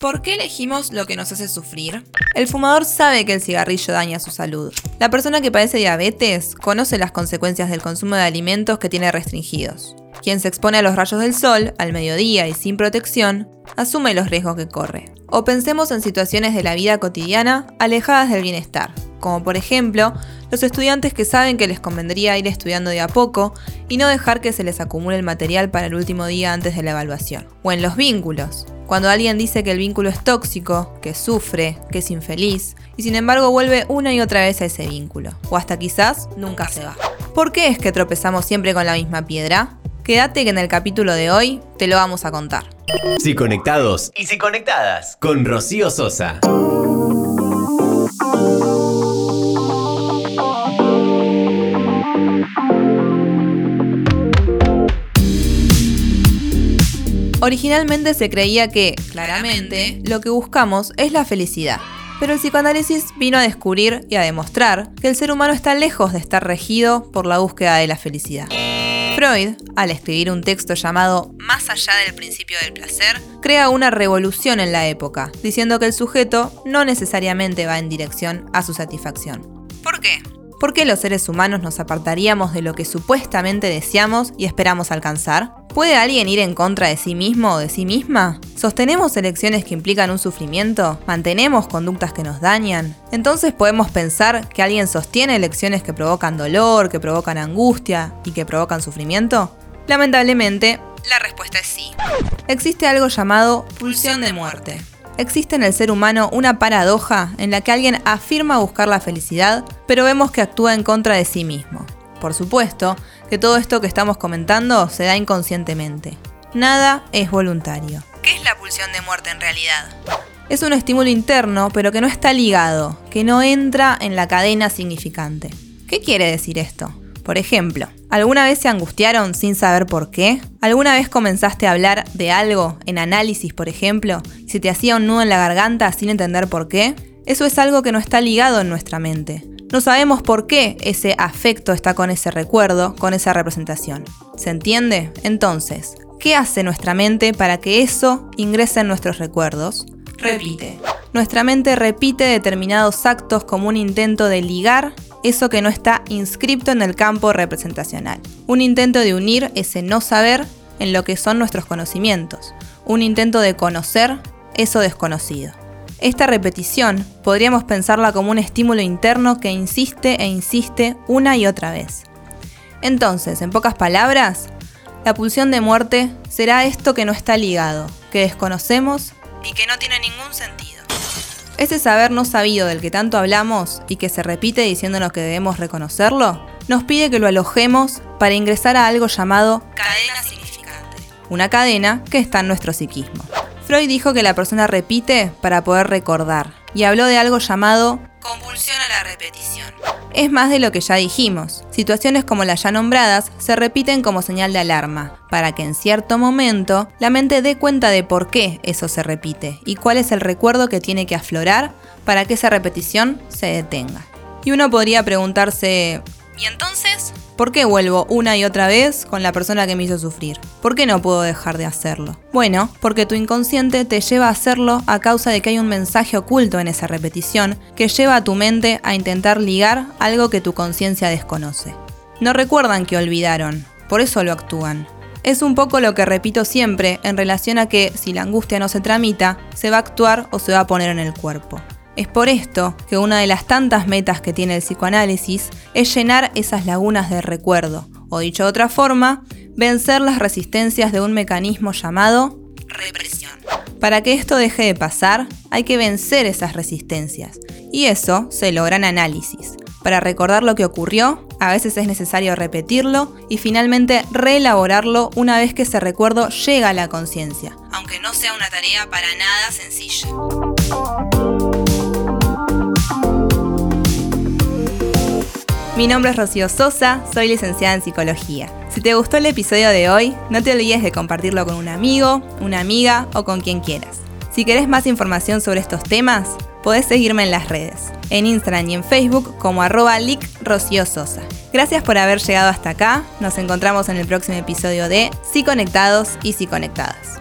¿Por qué elegimos lo que nos hace sufrir? El fumador sabe que el cigarrillo daña su salud. La persona que padece diabetes conoce las consecuencias del consumo de alimentos que tiene restringidos. Quien se expone a los rayos del sol, al mediodía y sin protección, asume los riesgos que corre. O pensemos en situaciones de la vida cotidiana alejadas del bienestar, como por ejemplo los estudiantes que saben que les convendría ir estudiando de a poco y no dejar que se les acumule el material para el último día antes de la evaluación. O en los vínculos, cuando alguien dice que el vínculo es tóxico, que sufre, que es infeliz, y sin embargo vuelve una y otra vez a ese vínculo, o hasta quizás nunca se va. ¿Por qué es que tropezamos siempre con la misma piedra? Quédate que en el capítulo de hoy te lo vamos a contar. Si conectados y si conectadas con Rocío Sosa. Originalmente se creía que, claramente, lo que buscamos es la felicidad. Pero el psicoanálisis vino a descubrir y a demostrar que el ser humano está lejos de estar regido por la búsqueda de la felicidad. Freud, al escribir un texto llamado Más allá del principio del placer, crea una revolución en la época, diciendo que el sujeto no necesariamente va en dirección a su satisfacción. ¿Por qué? ¿Por qué los seres humanos nos apartaríamos de lo que supuestamente deseamos y esperamos alcanzar? ¿Puede alguien ir en contra de sí mismo o de sí misma? ¿Sostenemos elecciones que implican un sufrimiento? ¿Mantenemos conductas que nos dañan? Entonces podemos pensar que alguien sostiene elecciones que provocan dolor, que provocan angustia y que provocan sufrimiento? Lamentablemente, la respuesta es sí. Existe algo llamado pulsión de muerte existe en el ser humano una paradoja en la que alguien afirma buscar la felicidad, pero vemos que actúa en contra de sí mismo. Por supuesto que todo esto que estamos comentando se da inconscientemente. Nada es voluntario. ¿Qué es la pulsión de muerte en realidad? Es un estímulo interno, pero que no está ligado, que no entra en la cadena significante. ¿Qué quiere decir esto? Por ejemplo, ¿alguna vez se angustiaron sin saber por qué? ¿Alguna vez comenzaste a hablar de algo en análisis, por ejemplo, y se te hacía un nudo en la garganta sin entender por qué? Eso es algo que no está ligado en nuestra mente. No sabemos por qué ese afecto está con ese recuerdo, con esa representación. ¿Se entiende? Entonces, ¿qué hace nuestra mente para que eso ingrese en nuestros recuerdos? Repite. Nuestra mente repite determinados actos como un intento de ligar eso que no está inscripto en el campo representacional. Un intento de unir ese no saber en lo que son nuestros conocimientos. Un intento de conocer eso desconocido. Esta repetición podríamos pensarla como un estímulo interno que insiste e insiste una y otra vez. Entonces, en pocas palabras, la pulsión de muerte será esto que no está ligado, que desconocemos y que no tiene ningún sentido. Ese saber no sabido del que tanto hablamos y que se repite diciéndonos que debemos reconocerlo, nos pide que lo alojemos para ingresar a algo llamado cadena significante, una cadena que está en nuestro psiquismo. Freud dijo que la persona repite para poder recordar y habló de algo llamado convulsión a la repetición es más de lo que ya dijimos. Situaciones como las ya nombradas se repiten como señal de alarma, para que en cierto momento la mente dé cuenta de por qué eso se repite y cuál es el recuerdo que tiene que aflorar para que esa repetición se detenga. Y uno podría preguntarse, ¿y entonces? ¿Por qué vuelvo una y otra vez con la persona que me hizo sufrir? ¿Por qué no puedo dejar de hacerlo? Bueno, porque tu inconsciente te lleva a hacerlo a causa de que hay un mensaje oculto en esa repetición que lleva a tu mente a intentar ligar algo que tu conciencia desconoce. No recuerdan que olvidaron, por eso lo actúan. Es un poco lo que repito siempre en relación a que si la angustia no se tramita, se va a actuar o se va a poner en el cuerpo. Es por esto que una de las tantas metas que tiene el psicoanálisis es llenar esas lagunas de recuerdo, o dicho de otra forma, vencer las resistencias de un mecanismo llamado represión. Para que esto deje de pasar, hay que vencer esas resistencias, y eso se logra en análisis. Para recordar lo que ocurrió, a veces es necesario repetirlo y finalmente reelaborarlo una vez que ese recuerdo llega a la conciencia, aunque no sea una tarea para nada sencilla. Mi nombre es Rocío Sosa, soy licenciada en psicología. Si te gustó el episodio de hoy, no te olvides de compartirlo con un amigo, una amiga o con quien quieras. Si querés más información sobre estos temas, podés seguirme en las redes, en Instagram y en Facebook como arroba Sosa. Gracias por haber llegado hasta acá, nos encontramos en el próximo episodio de Si Conectados y Si Conectadas.